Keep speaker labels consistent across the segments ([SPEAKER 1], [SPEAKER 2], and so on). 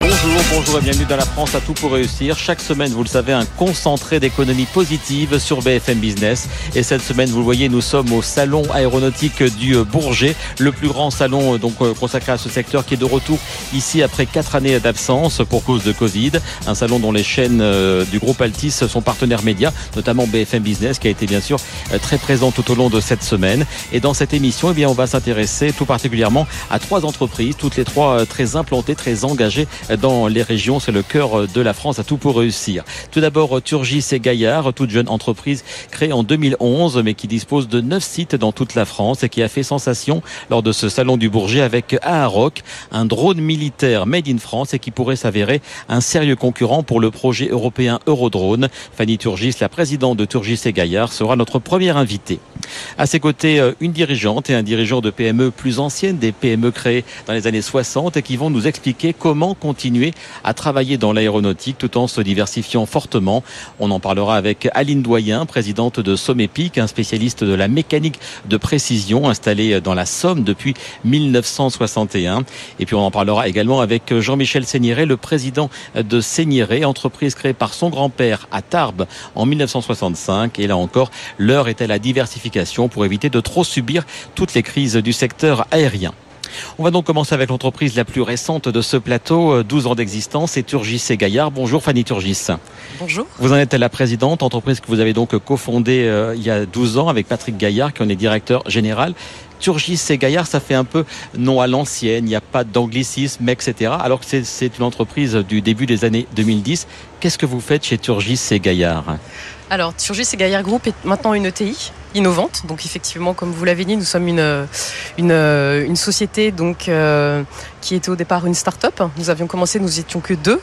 [SPEAKER 1] Bonjour, bonjour et bienvenue dans la France à tout pour réussir. Chaque semaine, vous le savez, un concentré d'économie positive sur BFM Business. Et cette semaine, vous le voyez, nous sommes au salon aéronautique du Bourget, le plus grand salon euh, donc euh, consacré à ce secteur qui est de retour ici après quatre années d'absence pour cause de Covid. Un salon dont les chaînes euh, du groupe Altis sont partenaires médias, notamment BFM Business qui a été bien sûr très présent tout au long de cette semaine. Et dans cette émission, eh bien, on va s'intéresser tout particulièrement à trois entreprises, toutes les trois très implantées, très engagées dans les régions. C'est le cœur de la France à tout pour réussir. Tout d'abord, Turgis et Gaillard, toute jeune entreprise créée en 2011, mais qui dispose de neuf sites dans toute la France et qui a fait sensation lors de ce salon du Bourget avec Aharoc, un drone militaire made in France et qui pourrait s'avérer un sérieux concurrent pour le projet européen Eurodrone. Fanny Turgis, la présidente de Turgis et Gaillard, sera notre première invitée. À ses côtés, euh, une dirigeante et un dirigeant de PME plus anciennes, des PME créées dans les années 60 et qui vont nous expliquer comment continuer à travailler dans l'aéronautique tout en se diversifiant fortement. On en parlera avec Aline Doyen, présidente de Sommepic, un spécialiste de la mécanique de précision installé dans la Somme depuis 1961. Et puis on en parlera également avec Jean-Michel Seignéré, le président de Seignéré, entreprise créée par son grand-père à Tarbes en 1965. Et là encore, l'heure est à la diversification pour éviter de trop subir toutes les crises du secteur aérien. On va donc commencer avec l'entreprise la plus récente de ce plateau, 12 ans d'existence, c'est Turgis et Gaillard. Bonjour Fanny Turgis.
[SPEAKER 2] Bonjour.
[SPEAKER 1] Vous en êtes la présidente, entreprise que vous avez donc cofondée euh, il y a 12 ans avec Patrick Gaillard qui en est directeur général. Turgis et Gaillard, ça fait un peu non à l'ancienne, il n'y a pas d'anglicisme, etc. Alors que c'est une entreprise du début des années 2010. Qu'est-ce que vous faites chez Turgis et Gaillard?
[SPEAKER 2] Alors, Turgis et Gaillard Group est maintenant une ETI innovante. Donc effectivement, comme vous l'avez dit, nous sommes une, une, une société donc, euh, qui était au départ une start-up. Nous avions commencé, nous étions que deux.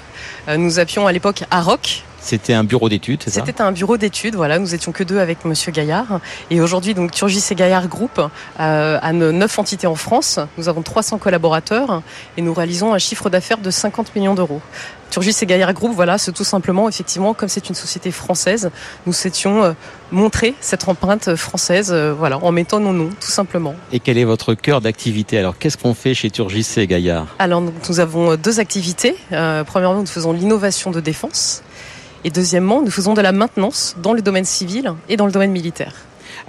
[SPEAKER 2] Euh, nous avions à l'époque Aroc,
[SPEAKER 1] c'était un bureau d'études, c'est
[SPEAKER 2] ça? C'était un bureau d'études, voilà. Nous étions que deux avec Monsieur Gaillard. Et aujourd'hui, donc, Turgis et Gaillard Group euh, a neuf entités en France. Nous avons 300 collaborateurs et nous réalisons un chiffre d'affaires de 50 millions d'euros. Turgis et Gaillard Group, voilà, c'est tout simplement, effectivement, comme c'est une société française, nous souhaitions euh, montrer cette empreinte française, euh, voilà, en mettant nos noms, tout simplement.
[SPEAKER 1] Et quel est votre cœur d'activité? Alors, qu'est-ce qu'on fait chez Turgis et Gaillard?
[SPEAKER 2] Alors, nous avons deux activités. Euh, premièrement, nous faisons l'innovation de défense. Et deuxièmement, nous faisons de la maintenance dans le domaine civil et dans le domaine militaire.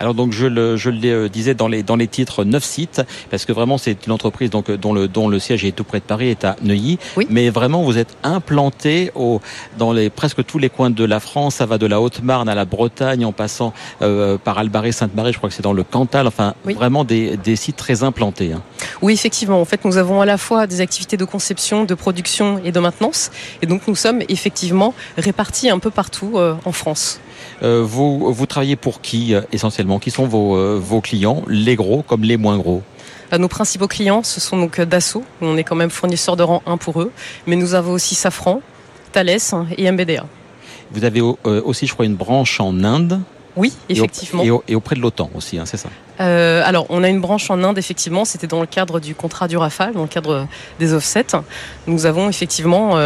[SPEAKER 1] Alors donc je le, je le euh, disais dans les, dans les titres, neuf sites, parce que vraiment c'est une entreprise donc, dont, le, dont le siège est tout près de Paris, est à Neuilly.
[SPEAKER 2] Oui.
[SPEAKER 1] Mais vraiment vous êtes implanté au, dans les, presque tous les coins de la France. Ça va de la Haute-Marne à la Bretagne en passant euh, par Albaré, Sainte-Marie, je crois que c'est dans le Cantal. Enfin
[SPEAKER 2] Oui.
[SPEAKER 1] vraiment des, des sites très implantés. hein.
[SPEAKER 2] Oui, effectivement. En fait, nous avons à la fois des activités de conception, de production et de maintenance. Et donc, nous sommes effectivement répartis un peu partout euh, en France.
[SPEAKER 1] Euh, vous, vous travaillez pour qui euh, essentiellement? Qui sont vos, euh, vos clients, les gros comme les moins gros?
[SPEAKER 2] Euh, Nos principaux clients, ce sont donc Dassault. On est quand même fournisseur de rang 1 pour eux. Mais nous avons aussi Safran, Thales et MBDA.
[SPEAKER 1] Vous avez aussi, je crois, une branche en Inde.
[SPEAKER 2] Oui, effectivement.
[SPEAKER 1] Et, au- et auprès de l'OTAN aussi, hein, c'est ça?
[SPEAKER 2] Euh, alors, on a une branche en Inde, effectivement. C'était dans le cadre du contrat du Rafale, dans le cadre des offsets. Nous avons effectivement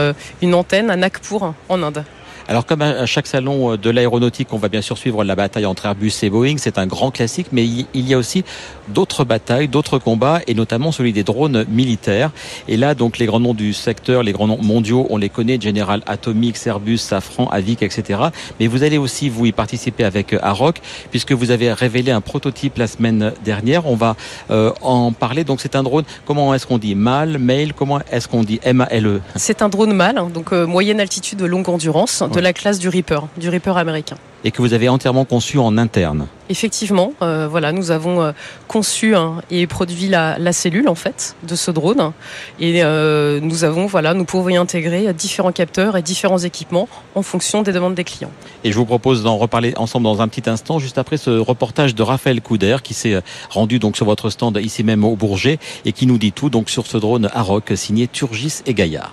[SPEAKER 2] une antenne à Nagpur, en Inde.
[SPEAKER 1] Alors comme à chaque salon euh, de l'aéronautique, on va bien sûr suivre la bataille entre Airbus et Boeing, c'est un grand classique, mais il y a aussi d'autres batailles, d'autres combats, et notamment celui des drones militaires. Et là, donc les grands noms du secteur, les grands noms mondiaux, on les connaît, General Atomics, Airbus, Safran, Avic, etc. Mais vous allez aussi vous y participer avec euh, Aroc, puisque vous avez révélé un prototype la semaine dernière. On va euh, en parler. Donc c'est un drone. Comment est-ce qu'on dit? Mal, mail Comment est-ce qu'on dit? M-A-L-E
[SPEAKER 2] C'est un drone mâle, hein, donc euh, moyenne altitude, longue endurance, de
[SPEAKER 1] Ouais.
[SPEAKER 2] la classe du Reaper, du Reaper américain.
[SPEAKER 1] et que vous avez entièrement conçu en interne.
[SPEAKER 2] Effectivement, euh, voilà, nous avons euh, conçu hein, et produit la, la cellule en fait de ce drone, et euh, nous avons, voilà, nous pouvons y intégrer différents capteurs et différents équipements en fonction des demandes des clients.
[SPEAKER 1] Et je vous propose d'en reparler ensemble dans un petit instant, juste après ce reportage de Raphaël Couder qui s'est rendu donc sur votre stand ici même au Bourget et qui nous dit tout donc sur ce drone Aroc signé Turgis et Gaillard.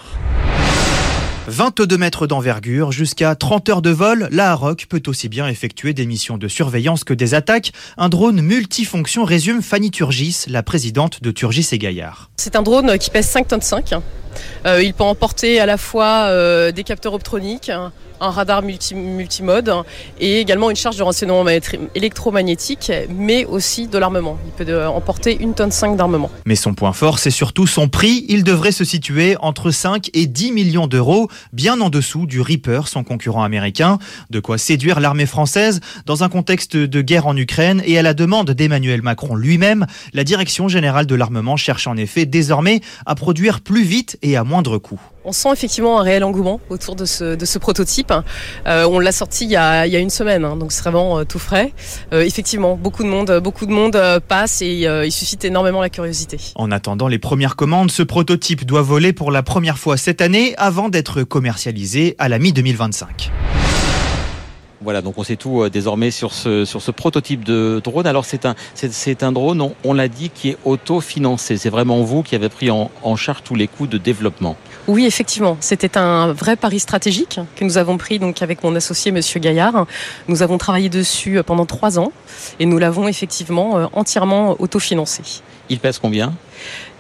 [SPEAKER 3] 22 mètres d'envergure, jusqu'à 30 heures de vol, la Aroc peut aussi bien effectuer des missions de surveillance que des attaques. Un drone multifonction résume Fanny Turgis, la présidente de Turgis et Gaillard.
[SPEAKER 2] C'est un drone qui pèse 5 tonnes 5. Euh, il peut emporter à la fois euh, des capteurs optroniques, un radar multi, multimode et également une charge de renseignement électromagnétique, mais aussi de l'armement. Il peut emporter une tonne 5 d'armement.
[SPEAKER 3] Mais son point fort, c'est surtout son prix. Il devrait se situer entre 5 et 10 millions d'euros, bien en dessous du Reaper, son concurrent américain. De quoi séduire l'armée française dans un contexte de guerre en Ukraine et à la demande d'Emmanuel Macron lui-même. La direction générale de l'armement cherche en effet désormais à produire plus vite et à moindre coût.
[SPEAKER 2] On sent effectivement un réel engouement autour de ce, prototype. Euh, on l'a sorti il y, a, une semaine, hein, donc c'est vraiment euh, tout frais. Euh, effectivement, beaucoup de monde, beaucoup de monde passe et il suscite énormément la curiosité.
[SPEAKER 3] En attendant les premières commandes, ce prototype doit voler pour la première fois cette année avant d'être commercialisé à la mi-2025.
[SPEAKER 1] Voilà, donc on sait tout euh, désormais sur ce, sur ce prototype de drone. Alors c'est un, c'est, un drone, on, l'a dit, qui est autofinancé. C'est vraiment vous qui avez pris en, charge tous les coûts de développement.
[SPEAKER 2] Oui, effectivement. C'était un vrai pari stratégique que nous avons pris donc avec mon associé Monsieur Gaillard. Nous avons travaillé dessus euh, pendant trois ans et nous l'avons effectivement euh, entièrement autofinancé.
[SPEAKER 1] Il pèse combien?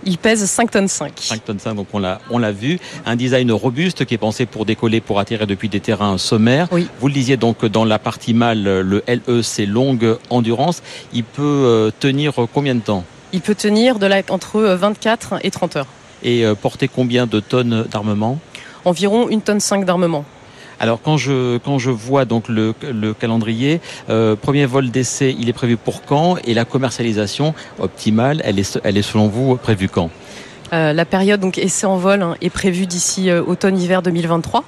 [SPEAKER 2] Il pèse 5 tonnes 5.
[SPEAKER 1] 5 tonnes 5, donc on l'a, on l'a vu. Un design robuste qui est pensé pour décoller, pour atterrir depuis des terrains sommaires. Vous le disiez donc dans la partie mâle, le LE c'est longue endurance. Il peut euh, tenir combien de temps?
[SPEAKER 2] Il peut tenir de la, entre 24 et 30 heures.
[SPEAKER 1] Et euh, porter combien de tonnes d'armement?
[SPEAKER 2] Environ une tonne 5 d'armement.
[SPEAKER 1] Alors quand je quand je vois donc le, calendrier, euh, premier vol d'essai, il est prévu pour quand et la commercialisation optimale, elle est elle est selon vous prévue quand?
[SPEAKER 2] Euh, La période donc essai en vol hein, est prévue d'ici euh, automne-hiver 2023.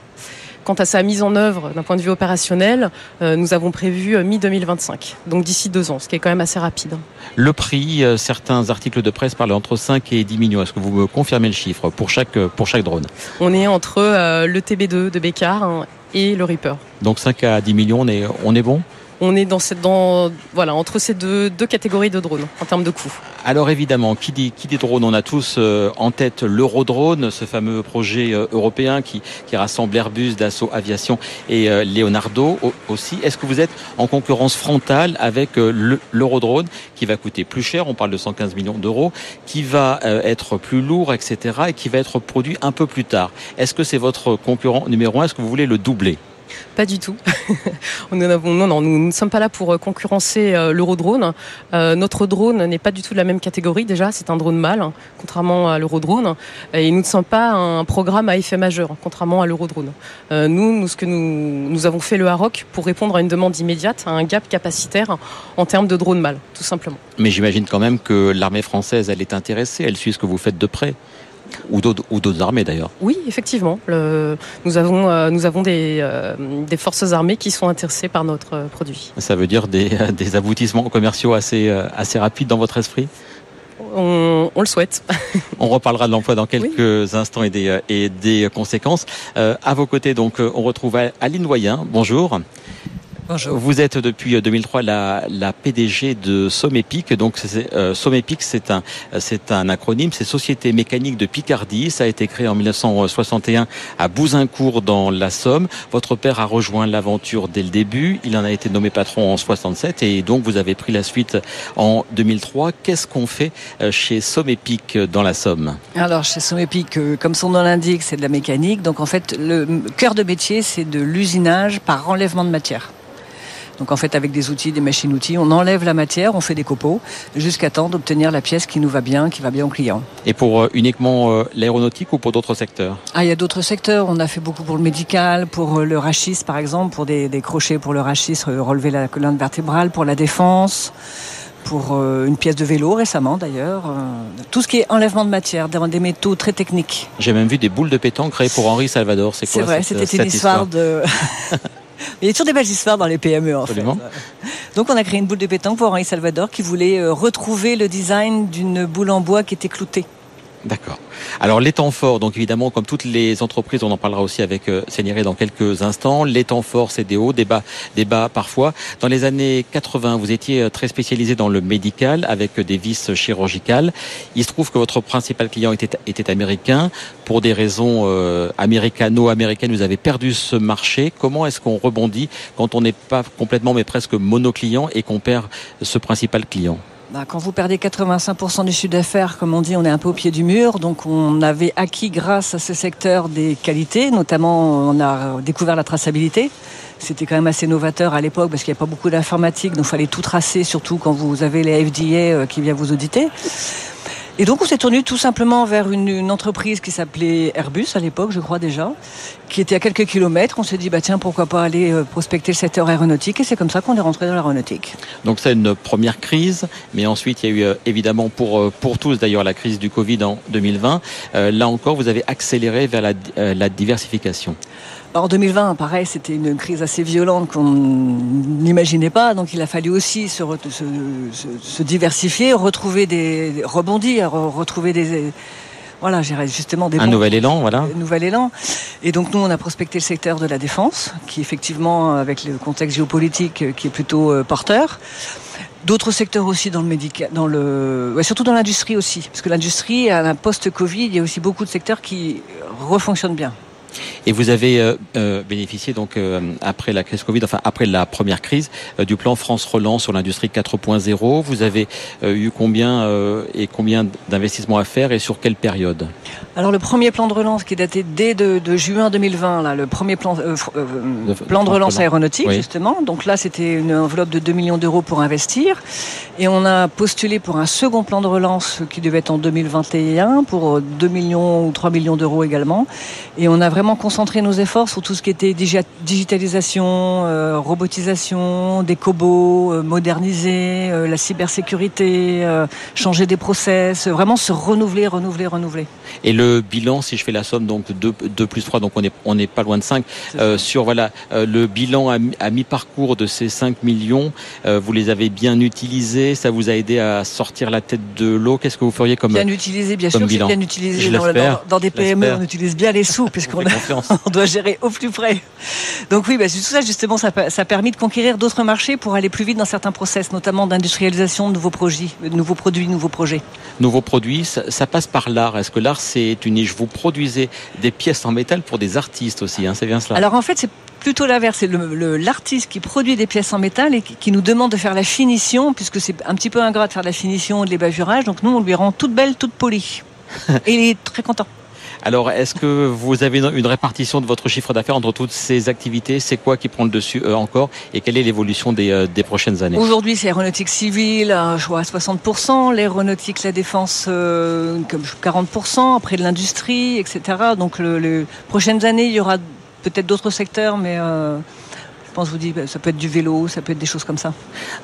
[SPEAKER 2] Quant à sa mise en œuvre d'un point de vue opérationnel, euh, nous avons prévu euh, mi-2025, donc d'ici deux ans, ce qui est quand même assez rapide.
[SPEAKER 1] Le prix, euh, certains articles de presse parlent entre 5 et 10 millions. Est-ce que vous me confirmez le chiffre pour chaque, pour chaque drone?
[SPEAKER 2] On est entre le TB2 de Bécard hein, et le Reaper.
[SPEAKER 1] Donc 5 à 10 millions, on est, on est bon?
[SPEAKER 2] On est dans cette, dans, voilà, entre ces deux, deux catégories de drones en termes de coût.
[SPEAKER 1] Alors évidemment, qui dit, qui drone? On a tous euh, en tête l'Eurodrone, ce fameux projet euh, européen qui, qui rassemble Airbus, Dassault Aviation et euh, Leonardo aussi. Est-ce que vous êtes en concurrence frontale avec l'Eurodrone qui va coûter plus cher On parle de 115 millions d'euros, qui va être plus lourd, etc. et qui va être produit un peu plus tard? Est-ce que c'est votre concurrent numéro un? Est-ce que vous voulez le doubler?
[SPEAKER 2] Pas du tout. nous ne sommes pas là pour euh, concurrencer euh, l'Eurodrone. Euh, notre drone n'est pas du tout de la même catégorie déjà, c'est un drone mâle, contrairement à l'Eurodrone. Et nous ne sommes pas un programme à effet majeur, contrairement à l'Eurodrone. nous, nous, ce que nous, nous avons fait le Haroc pour répondre à une demande immédiate, à un gap capacitaire en termes de drone mâle, tout simplement.
[SPEAKER 1] Mais j'imagine quand même que l'armée française, elle est intéressée, elle suit ce que vous faites de près ou d'autres armées d'ailleurs.
[SPEAKER 2] Oui, effectivement. nous avons, euh, nous avons des, euh, des, forces armées qui sont intéressées par notre euh, produit.
[SPEAKER 1] Ça veut dire des, des aboutissements commerciaux assez, assez rapides dans votre esprit?
[SPEAKER 2] On, on, le souhaite.
[SPEAKER 1] on reparlera de l'emploi dans quelques instants et des, et des conséquences. à vos côtés, donc, on retrouve Aline Noyen. Bonjour. Vous êtes depuis 2003 la, la PDG de Sommepic. Donc euh, Sommepic, c'est un c'est un acronyme, c'est Société mécanique de Picardie. Ça a été créé en 1961 à Bouzincourt dans la Somme. Votre père a rejoint l'aventure dès le début. Il en a été nommé patron en 67 et donc vous avez pris la suite en 2003. Qu'est-ce qu'on fait euh, chez Sommepic dans la Somme?
[SPEAKER 4] Alors chez Sommepic, euh, comme son nom l'indique, c'est de la mécanique. Donc en fait, le cœur de métier, c'est de l'usinage par enlèvement de matière. Donc en fait, avec des outils, des machines-outils, on enlève la matière, on fait des copeaux, jusqu'à temps d'obtenir la pièce qui nous va bien, qui va bien au client.
[SPEAKER 1] Et pour euh, uniquement euh, l'aéronautique ou pour d'autres secteurs?
[SPEAKER 4] Ah, il y a d'autres secteurs. On a fait beaucoup pour le médical, pour euh, le rachis par exemple, pour des, crochets pour le rachis, relever la colonne vertébrale, pour la défense pour une pièce de vélo récemment d'ailleurs. Tout ce qui est enlèvement de matière, des métaux très techniques.
[SPEAKER 1] J'ai même vu des boules de pétanque créées pour Henri Salvador.
[SPEAKER 4] C'est quoi C'est vrai, c'était une histoire? de... Il y a toujours des belles histoires dans les PME en fait. Donc on a créé une boule de pétanque pour Henri Salvador qui voulait euh, retrouver le design d'une boule en bois qui était cloutée.
[SPEAKER 1] D'accord. Alors les temps forts, donc évidemment, comme toutes les entreprises, on en parlera aussi avec euh, dans quelques instants. Les temps forts, c'est des hauts, des bas, parfois. Dans les années 80, vous étiez euh, très spécialisé dans le médical avec des vis chirurgicales. Il se trouve que votre principal client était, était américain. Pour des raisons euh, américano-américaines, vous avez perdu ce marché. Comment est-ce qu'on rebondit quand on n'est pas complètement mais presque monoclient et qu'on perd ce principal client?
[SPEAKER 4] Bah, quand vous perdez 85% du chiffre d'affaires, comme on dit, on est un peu au pied du mur. Donc on avait acquis grâce à ce secteur des qualités, notamment on a découvert la traçabilité. C'était quand même assez novateur à l'époque parce qu'il n'y avait pas beaucoup d'informatique, donc il fallait tout tracer, surtout quand vous avez les FDA euh, qui viennent vous auditer. Et donc on s'est tourné tout simplement vers une, entreprise qui s'appelait Airbus à l'époque, je crois déjà, qui était à quelques kilomètres. On s'est dit bah tiens pourquoi pas aller euh, prospecter le secteur aéronautique et c'est comme ça qu'on est rentré dans l'aéronautique.
[SPEAKER 1] Donc c'est une première crise, mais ensuite il y a eu euh, évidemment pour euh, pour tous d'ailleurs la crise du Covid en 2020. Euh, là encore vous avez accéléré vers la diversification.
[SPEAKER 4] En 2020, pareil, c'était une crise assez violente qu'on n'imaginait pas. Donc, il a fallu aussi se, re- se, se- se diversifier, retrouver des rebondir, re- retrouver des voilà, justement des
[SPEAKER 1] Un
[SPEAKER 4] bons-
[SPEAKER 1] nouvel élan, voilà.
[SPEAKER 4] un nouvel élan. Et donc nous, on a prospecté le secteur de la défense, qui effectivement, avec le contexte géopolitique, euh, qui est plutôt euh, porteur. D'autres secteurs aussi dans le médical, dans le, ouais, surtout dans l'industrie aussi, parce que l'industrie, à un post-Covid, il y a aussi beaucoup de secteurs qui refonctionnent bien.
[SPEAKER 1] Et vous avez euh, euh, bénéficié donc euh, après la crise Covid, enfin après la première crise, du plan France Relance sur l'industrie 4.0. Vous avez eu combien et combien d'investissements à faire et sur quelle période?
[SPEAKER 4] Alors le premier plan de relance qui est daté dès de, de juin 2020, là, le premier plan, euh, euh, plan de relance aéronautique
[SPEAKER 1] oui.
[SPEAKER 4] justement. Donc là c'était une enveloppe de 2 millions d'euros pour investir et on a postulé pour un second plan de relance qui devait être en 2021 pour 2 millions ou 3 millions d'euros également. Et on a vraiment concentré nos efforts sur tout ce qui était digi- digitalisation, euh, robotisation, des cobots, euh, moderniser, euh, la cybersécurité, changer des process, vraiment se renouveler, renouveler, renouveler.
[SPEAKER 1] Et le bilan, si je fais la somme, donc 2, 2 plus 3, donc on est on n'est pas loin de 5.
[SPEAKER 4] C'est
[SPEAKER 1] Euh, sur voilà le bilan à, mi- à mi-parcours de ces 5 millions, vous les avez bien utilisés, ça vous a aidé à sortir la tête de l'eau. Qu'est-ce que vous feriez comme
[SPEAKER 4] Bien utilisé, bien
[SPEAKER 1] comme
[SPEAKER 4] sûr,
[SPEAKER 1] bilan.
[SPEAKER 4] bien utilisé. Dans, dans- dans des PME, on utilise bien les sous, puisqu'on a-
[SPEAKER 1] confiance
[SPEAKER 4] on doit gérer au plus près. Donc oui, bah, tout ça justement, ça, a permis de conquérir d'autres marchés pour aller plus vite dans certains process, notamment d'industrialisation de nouveaux projets, de nouveaux produits, nouveaux projets.
[SPEAKER 1] nouveaux produits, ça, ça passe par l'art. Est-ce que l'art c'est une niche? Vous produisez des pièces en métal pour des artistes aussi, hein, c'est bien cela.
[SPEAKER 4] Alors en fait, c'est plutôt l'inverse. C'est l'artiste qui produit des pièces en métal et qui, qui nous demande de faire la finition, puisque c'est un petit peu ingrat de faire de la finition et de l'ébavurage. Donc nous, on lui rend toute belle, toute polie. et il est très content.
[SPEAKER 1] Alors, est-ce que vous avez une, répartition de votre chiffre d'affaires entre toutes ces activités? C'est quoi qui prend le dessus euh, encore? Et quelle est l'évolution des, euh, des prochaines années?
[SPEAKER 4] Aujourd'hui, c'est aéronautique civile, euh, je vois à 60%, l'aéronautique, la défense, euh, comme 40%, après de l'industrie, etc. Donc, le, les prochaines années, il y aura peut-être d'autres secteurs, mais euh, pense, vous dis, bah, ça peut être du vélo, ça peut être des choses comme ça.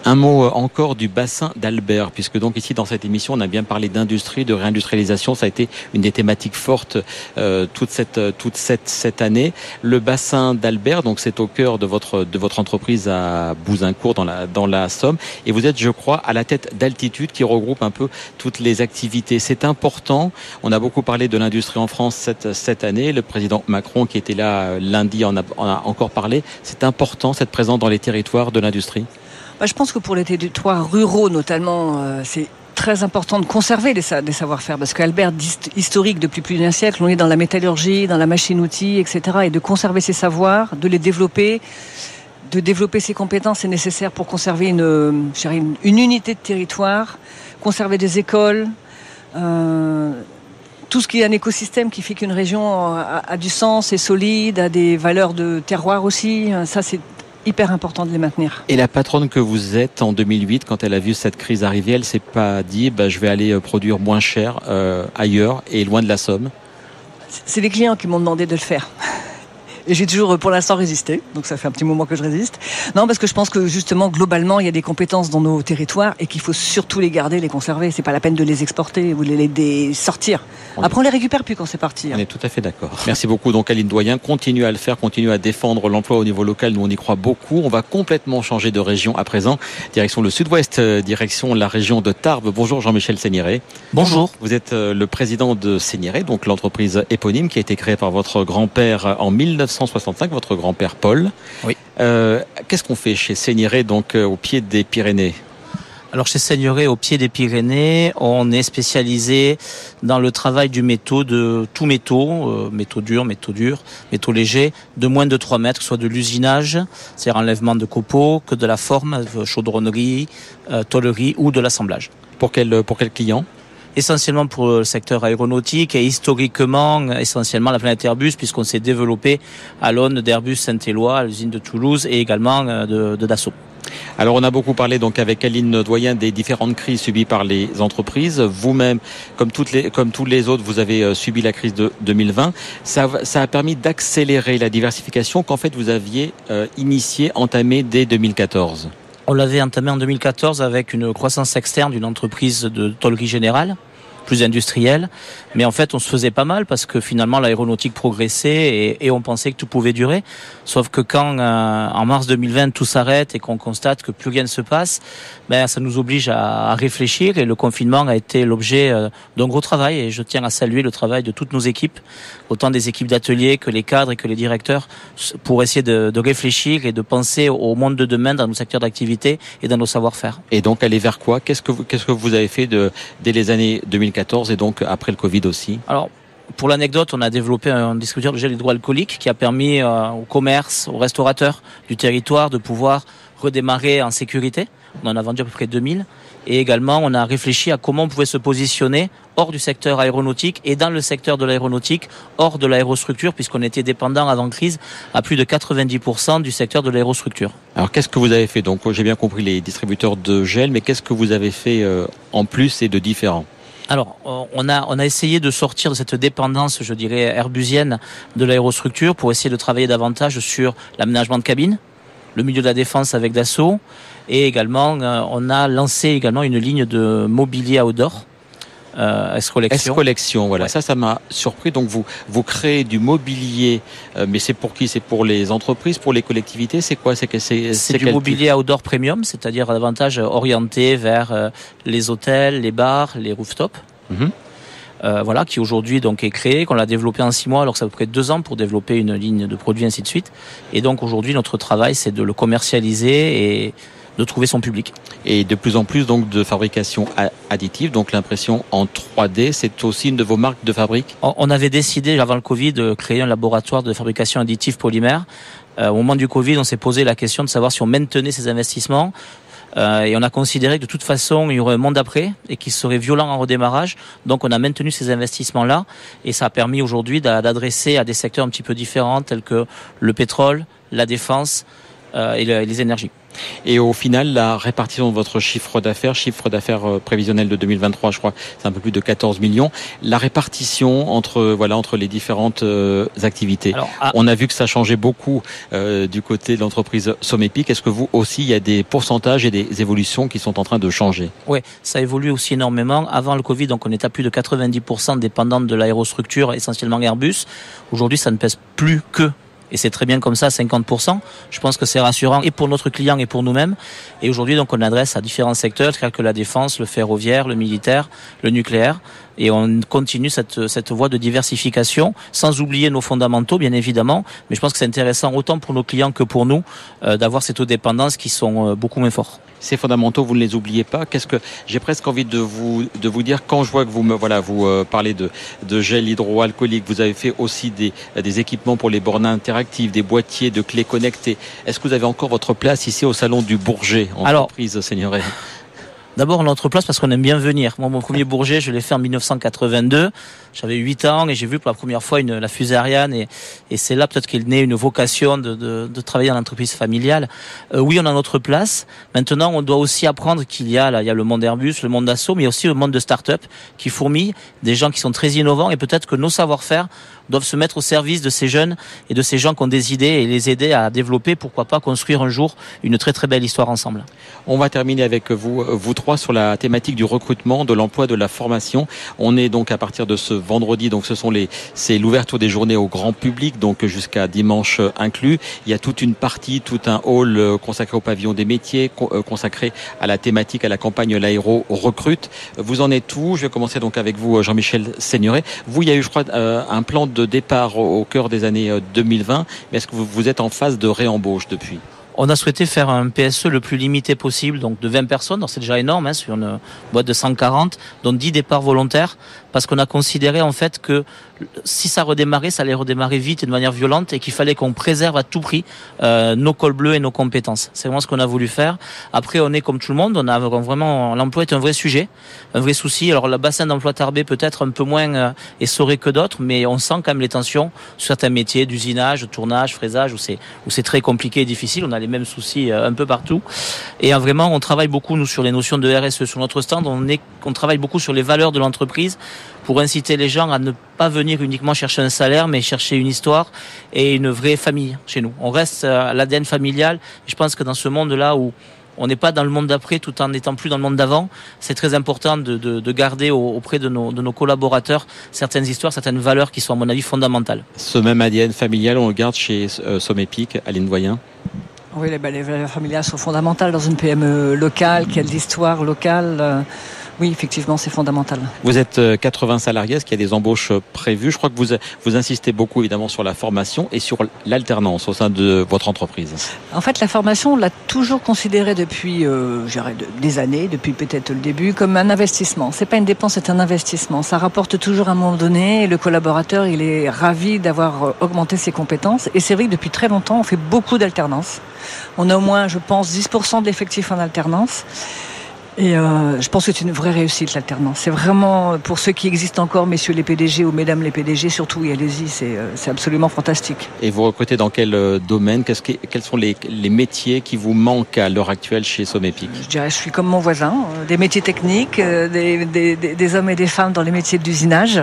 [SPEAKER 1] Un mot euh, encore du bassin d'Albert, puisque donc ici dans cette émission, on a bien parlé d'industrie, de réindustrialisation. Ça a été une des thématiques fortes euh, toute cette euh, toute cette cette année. Le bassin d'Albert, donc c'est au cœur de votre de votre entreprise à Bouzincourt dans la dans la Somme, et vous êtes, je crois, à la tête d'Altitude qui regroupe un peu toutes les activités. C'est important. On a beaucoup parlé de l'industrie en France cette cette année. Le président Macron qui était là lundi en a encore parlé. C'est important cette présence dans les territoires de l'industrie.
[SPEAKER 4] Bah, je pense que pour les territoires ruraux, notamment, euh, c'est très important de conserver des, sa- des savoir-faire parce qu'Albert, historique depuis plus d'un siècle, on est dans la métallurgie, dans la machine-outil, etc. Et de conserver ses savoirs, de les développer, de développer ses compétences, c'est nécessaire pour conserver une, une unité de territoire, conserver des écoles. euh, tout ce qui est un écosystème qui fait qu'une région a, a du sens, est solide, a des valeurs de terroir aussi, ça c'est hyper important de les maintenir.
[SPEAKER 1] Et la patronne que vous êtes en 2008, quand elle a vu cette crise arriver, elle s'est pas dit bah, je vais aller euh, produire moins cher euh, ailleurs et loin de la Somme?
[SPEAKER 4] C'est les clients qui m'ont demandé de le faire. Et j'ai toujours, pour l'instant, résisté. Donc ça fait un petit moment que je résiste. Non, parce que je pense que justement, globalement, il y a des compétences dans nos territoires et qu'il faut surtout les garder, les conserver. C'est pas la peine de les exporter ou de les, les sortir.
[SPEAKER 1] On
[SPEAKER 4] Après, on les récupère plus quand c'est parti. hein.
[SPEAKER 1] On est tout à fait d'accord. Merci beaucoup. Donc Aline Doyen, continue à le faire, continue à défendre l'emploi au niveau local. Nous, on y croit beaucoup. On va complètement changer de région à présent. Direction le sud-ouest, euh, direction la région de Tarbes. Bonjour Jean-Michel Séniré.
[SPEAKER 5] Bonjour.
[SPEAKER 1] Vous êtes euh, le président de Séniré, donc l'entreprise éponyme qui a été créée par votre grand-père euh, en 1965, votre grand-père Paul.
[SPEAKER 5] Oui.
[SPEAKER 1] Euh, Qu'est-ce qu'on fait chez Séniré, donc euh, au pied des Pyrénées?
[SPEAKER 5] Alors chez Seigneuret, au pied des Pyrénées, on est spécialisé dans le travail du métaux, de tout métaux, euh, métaux durs, métaux durs, métaux légers, de moins de 3 mètres, soit de l'usinage, c'est-à-dire enlèvement de copeaux, que de la forme, chaudronnerie, euh, tôlerie ou de l'assemblage.
[SPEAKER 1] Pour quel, pour quel client?
[SPEAKER 5] Essentiellement pour le secteur aéronautique et historiquement essentiellement la planète Airbus puisqu'on s'est développé à l'aune d'Airbus Saint-Éloi, à l'usine de Toulouse et également euh, de, de Dassault.
[SPEAKER 1] Alors on a beaucoup parlé donc avec Aline Doyen des différentes crises subies par les entreprises. Vous-même, comme toutes les comme tous les autres, vous avez euh, subi la crise de 2020. Ça, ça a permis d'accélérer la diversification qu'en fait vous aviez euh, initiée, entamée dès 2014.
[SPEAKER 5] On l'avait entamé en 2014 avec une croissance externe d'une entreprise de tôlerie générale plus industriel. Mais en fait, on se faisait pas mal parce que finalement, l'aéronautique progressait et, on pensait que tout pouvait durer. Sauf que quand, euh, en mars 2020, tout s'arrête et qu'on constate que plus rien ne se passe, ben, ça nous oblige à, réfléchir et le confinement a été l'objet euh, d'un gros travail et je tiens à saluer le travail de toutes nos équipes, autant des équipes d'atelier que les cadres et que les directeurs, pour essayer de, réfléchir et de penser au monde de demain dans nos secteurs d'activité et dans nos savoir-faire.
[SPEAKER 1] Et donc, aller vers quoi? Qu'est-ce que vous, avez fait dès les années 2000 et donc après le Covid aussi
[SPEAKER 5] Alors, pour l'anecdote, on a développé un distributeur de gel hydroalcoolique qui a permis euh, au commerce, aux restaurateurs du territoire de pouvoir redémarrer en sécurité. On en a vendu à peu près 2000. Et également, on a réfléchi à comment on pouvait se positionner hors du secteur aéronautique et dans le secteur de l'aéronautique, hors de l'aérostructure, puisqu'on était dépendant avant crise à plus de 90% du secteur de l'aérostructure.
[SPEAKER 1] Alors qu'est-ce que vous avez fait? Donc j'ai bien compris les distributeurs de gel, mais qu'est-ce que vous avez fait euh, en plus et de différent?
[SPEAKER 5] Alors, on a, on a essayé de sortir de cette dépendance, je dirais, herbusienne de l'aérostructure pour essayer de travailler davantage sur l'aménagement de cabine, le milieu de la défense avec Dassault, et également, euh, on a lancé également une ligne de mobilier outdoor
[SPEAKER 1] euh, S-Collection. S-Collection, voilà. Ça, ça m'a surpris. Donc, vous, vous créez du mobilier, euh, mais c'est pour qui? C'est pour les entreprises, pour les collectivités? C'est quoi?
[SPEAKER 5] C'est c'est du mobilier outdoor premium, c'est-à-dire davantage orienté vers euh, les hôtels, les bars, les rooftops. Mhm. Euh, voilà, qui aujourd'hui donc est créé, qu'on l'a développé en six mois, alors que ça a à peu près deux ans pour développer une ligne de produits ainsi de suite. Et donc aujourd'hui, notre travail, c'est de le commercialiser et de trouver son public.
[SPEAKER 1] Et de plus en plus donc de fabrication additive, donc l'impression en 3D, c'est aussi une de vos marques de fabrique?
[SPEAKER 5] On avait décidé avant le Covid de créer un laboratoire de fabrication additive polymère. Euh, au moment du Covid, on s'est posé la question de savoir si on maintenait ces investissements. Euh, et on a considéré que de toute façon, il y aurait un monde après et qu'il serait violent en redémarrage. Donc on a maintenu ces investissements-là et ça a permis aujourd'hui d'adresser à des secteurs un petit peu différents tels que le pétrole, la défense euh, et les énergies.
[SPEAKER 1] Et au final, la répartition de votre chiffre d'affaires, chiffre d'affaires euh, prévisionnel de 2023, je crois, c'est un peu plus de 14 millions. La répartition entre voilà entre les différentes euh, activités. Ah. On a vu que ça changeait beaucoup euh, du côté de l'entreprise Sommepic. Est-ce que vous aussi, il y a des pourcentages et des évolutions qui sont en train de changer?
[SPEAKER 5] Oui, ça évolue aussi énormément. Avant le Covid, donc on est à plus de 90% dépendante de l'aérostructure, essentiellement Airbus. Aujourd'hui, ça ne pèse plus que et c'est très bien comme ça, 50%. Je pense que c'est rassurant et pour notre client et pour nous-mêmes. Et aujourd'hui, donc, on adresse à différents secteurs, tels que la défense, le ferroviaire, le militaire, le nucléaire. Et on continue cette, cette voie de diversification, sans oublier nos fondamentaux, bien évidemment. Mais je pense que c'est intéressant autant pour nos clients que pour nous euh, d'avoir cette dépendance qui sont euh, beaucoup moins forts
[SPEAKER 1] ces fondamentaux, vous ne les oubliez pas. Qu'est-ce que j'ai presque envie de vous de vous dire quand je vois que vous me voilà vous euh, parlez de de gel hydroalcoolique, vous avez fait aussi des des équipements pour les bornes interactives, des boîtiers de clés connectées. Est-ce que vous avez encore votre place ici au salon du Bourget, entreprise Alors,
[SPEAKER 5] D'abord notre place parce qu'on aime bien venir. Moi, mon premier Bourget, je l'ai fait en 1982. J'avais 8 ans et j'ai vu pour la première fois une, la fusée Ariane et, et c'est là peut-être qu'il naît une vocation de, de, de travailler dans l'entreprise familiale. Euh, oui, on a notre place. Maintenant, on doit aussi apprendre qu'il y a là, il y a le monde Airbus, le monde Dassault, mais aussi le monde de start-up qui fourmille, des gens qui sont très innovants et peut-être que nos savoir-faire doivent se mettre au service de ces jeunes et de ces gens qui ont des idées et les aider à développer, pourquoi pas construire un jour une très très belle histoire ensemble.
[SPEAKER 1] On va terminer avec vous, vous trois, sur la thématique du recrutement, de l'emploi, de la formation. On est donc à partir de ce vendredi. Donc ce sont les, c'est l'ouverture des journées au grand public, donc jusqu'à dimanche inclus. Il y a toute une partie, tout un hall euh, consacré au pavillon des métiers, euh, consacré à la thématique, à la campagne l'aéro recrute. Vous en êtes où? Je vais commencer donc avec vous, Jean-Michel Seigneuret. Vous, il y a eu, je crois, euh, un plan de départ au cœur des années 2020. Mais est-ce que vous êtes en phase de réembauche depuis?
[SPEAKER 5] On a souhaité faire un PSE le plus limité possible, donc de 20 personnes. C'est déjà énorme hein, sur une boîte de 140, dont 10 départs volontaires, parce qu'on a considéré en fait que si ça redémarrait, ça allait redémarrer vite et de manière violente, et qu'il fallait qu'on préserve à tout prix euh, nos cols bleus et nos compétences. C'est vraiment ce qu'on a voulu faire. Après, on est comme tout le monde, on a vraiment l'emploi est un vrai sujet, un vrai souci. Alors le bassin d'emploi Tarbé peut être un peu moins euh, essoré que d'autres, mais on sent quand même les tensions sur certains métiers d'usinage, tournage, fraisage, où c'est où c'est très compliqué et difficile. Les mêmes soucis euh, un peu partout. Et euh, vraiment, on travaille beaucoup nous sur les notions de RSE. Sur notre stand, on est on travaille beaucoup sur les valeurs de l'entreprise pour inciter les gens à ne pas venir uniquement chercher un salaire, mais chercher une histoire et une vraie famille chez nous. On reste à l'ADN familial. Je pense que dans ce monde-là où on n'est pas dans le monde d'après tout en n'étant plus dans le monde d'avant. C'est très important de, de, de, garder auprès de nos, collaborateurs certaines histoires, certaines valeurs qui sont à mon avis fondamentales.
[SPEAKER 1] Ce même ADN familial, on le garde chez euh, Sommepic, Aline Voyen
[SPEAKER 4] Oui, les, valeurs familiales sont fondamentales dans une PME locale qui a de l'histoire locale. Euh oui, effectivement, c'est fondamental.
[SPEAKER 1] Vous êtes 80 euh, salariés, est-ce qu'il y a des embauches euh, prévues? Je crois que vous, vous insistez beaucoup évidemment sur la formation et sur l'alternance au sein de votre entreprise.
[SPEAKER 4] En fait, la formation, on l'a toujours considérée depuis euh, des années, depuis peut-être le début, comme un investissement. C'est pas une dépense, c'est un investissement. Ça rapporte toujours à un moment donné et le collaborateur, il est ravi d'avoir euh, augmenté ses compétences. Et c'est vrai que depuis très longtemps, on fait beaucoup d'alternance. On a au moins, je pense, 10% de l'effectif en alternance. Et euh, je pense que c'est une vraie réussite l'alternance. C'est vraiment pour ceux qui existent encore, messieurs les PDG ou mesdames les PDG, surtout, allez-y, c'est, euh, c'est absolument fantastique.
[SPEAKER 1] Et vous recrutez dans quel euh, domaine? Qu'est-ce que, Quels sont les, les, métiers qui vous manquent à l'heure actuelle chez Somepic
[SPEAKER 4] Je dirais, je suis comme mon voisin, euh, des métiers techniques, des, des, des hommes et des femmes dans les métiers d'usinage.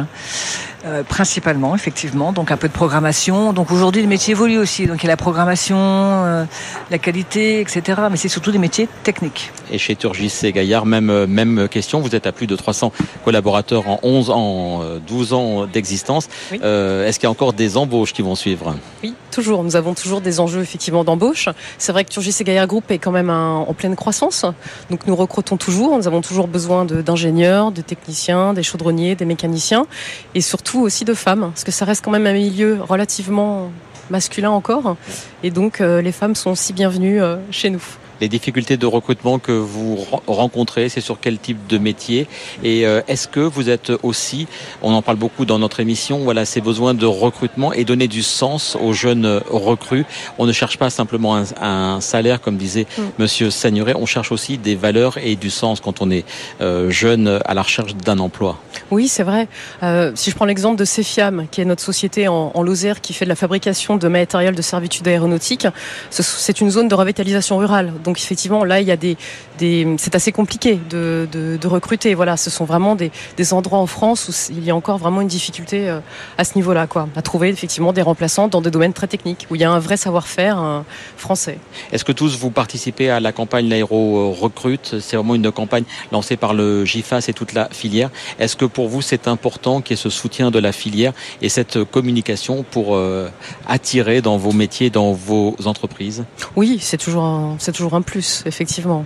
[SPEAKER 4] Euh, principalement, effectivement. Donc un peu de programmation. Donc aujourd'hui, les métiers évoluent aussi. Donc il y a la programmation, euh, la qualité, etc. Mais c'est surtout des métiers techniques.
[SPEAKER 1] Et chez Turgis et Gaillard, même, euh, même question. Vous êtes à plus de 300 collaborateurs en 11 ans, 12 ans d'existence. Oui. Est-ce qu'il y a encore des embauches qui vont suivre?
[SPEAKER 2] Oui, toujours. Nous avons toujours des enjeux effectivement d'embauche. C'est vrai que Turgis et Gaillard Group est quand même un, en pleine croissance. Donc nous recrutons toujours. Nous avons toujours besoin d'ingénieurs, de, de techniciens, des chaudronniers, des mécaniciens. Et surtout aussi de femmes, parce que ça reste quand même un milieu relativement masculin encore. Et donc euh, les femmes sont aussi bienvenues euh, chez nous
[SPEAKER 1] les difficultés de recrutement que vous rencontrez, c'est sur quel type de métier Et euh, est-ce que vous êtes aussi, on en parle beaucoup dans notre émission, voilà, ces besoins de recrutement et donner du sens aux jeunes recrues. On ne cherche pas simplement un, un salaire, comme disait mm. Monsieur on cherche aussi des valeurs et du sens quand on est euh, jeune à la recherche d'un emploi.
[SPEAKER 2] Oui, c'est vrai. Euh, si je prends l'exemple de Cefiam, qui est notre société en, en Lozère qui fait de la fabrication de matériel de servitude aéronautique, c'est une zone de revitalisation rurale. Donc effectivement, là, il y a des, des c'est assez compliqué de, de, de, recruter. Voilà, ce sont vraiment des, des, endroits en France où il y a encore vraiment une difficulté euh, à ce niveau-là, quoi, à trouver effectivement des remplaçants dans des domaines très techniques où il y a un vrai savoir-faire français.
[SPEAKER 1] Est-ce que tous vous participez à la campagne l'aéro recrute C'est vraiment une campagne lancée par le GIFAS et toute la filière. Est-ce que pour vous c'est important qu'il y ait ce soutien de la filière et cette communication pour euh, attirer dans vos métiers, dans vos entreprises?
[SPEAKER 2] Oui, c'est toujours c'est toujours un plus, effectivement.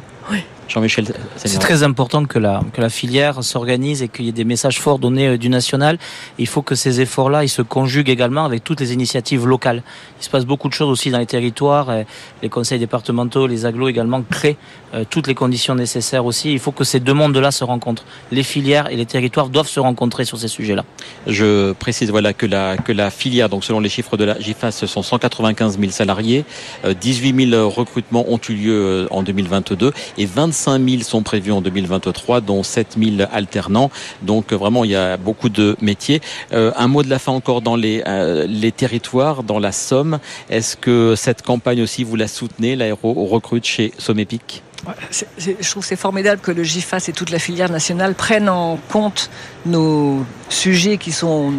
[SPEAKER 1] Jean-Michel
[SPEAKER 5] C'est très important que la, que la filière s'organise et qu'il y ait des messages forts donnés euh, du national. Il faut que ces efforts-là, ils se conjuguent également avec toutes les initiatives locales. Il se passe beaucoup de choses aussi dans les territoires. Les conseils départementaux, les agglos également créent euh, toutes les conditions nécessaires aussi. Il faut que ces deux mondes-là se rencontrent. Les filières et les territoires doivent se rencontrer sur ces sujets-là.
[SPEAKER 1] Je précise voilà que la, que la filière, donc selon les chiffres de la GIFAS, ce sont 195 000 salariés, 18 000 recrutements ont eu lieu en 2022 et 25 000 sont prévus en 2023, dont 7 000 alternants. Donc vraiment, il y a beaucoup de métiers. Euh, un mot de la fin encore dans les, euh, les territoires, dans la Somme. Est-ce que cette campagne aussi, vous la soutenez, l'aéro recrute chez Sommepic
[SPEAKER 4] je trouve c'est formidable que le GIFAS et toute la filière nationale prennent en compte nos sujets qui sont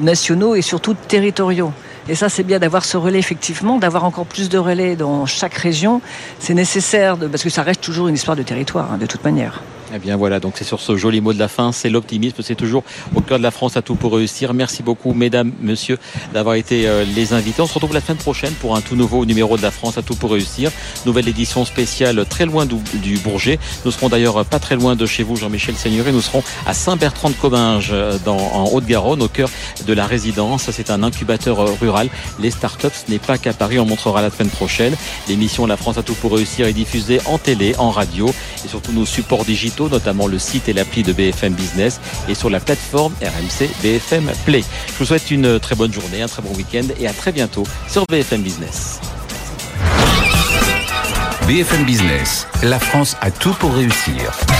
[SPEAKER 4] nationaux et surtout territoriaux. Et ça, c'est bien d'avoir ce relais, effectivement, d'avoir encore plus de relais dans chaque région. C'est nécessaire, parce que ça reste toujours une histoire de territoire, hein, de toute manière.
[SPEAKER 1] Eh bien voilà, donc c'est sur ce joli mot de la fin, c'est l'optimisme, c'est toujours au cœur de la France à tout pour réussir. Merci beaucoup mesdames, messieurs d'avoir été euh, les invités. On se retrouve la semaine prochaine pour un tout nouveau numéro de la France à tout pour réussir. Nouvelle édition spéciale très loin du, Bourget. Nous serons d'ailleurs pas très loin de chez vous Jean-Michel Seigneurie. Nous serons à Saint-Bertrand de Comminges euh, en Haute-Garonne au cœur de la résidence. C'est un incubateur euh, rural. Les startups, ce n'est pas qu'à Paris, on montrera la semaine prochaine. L'émission La France à tout pour réussir est diffusée en télé, en radio et surtout nos supports digitaux notamment le site et l'appli de BFM Business et sur la plateforme RMC BFM Play. Je vous souhaite une très bonne journée, un très bon week-end et à très bientôt sur BFM Business.
[SPEAKER 6] BFM Business, la France a tout pour réussir.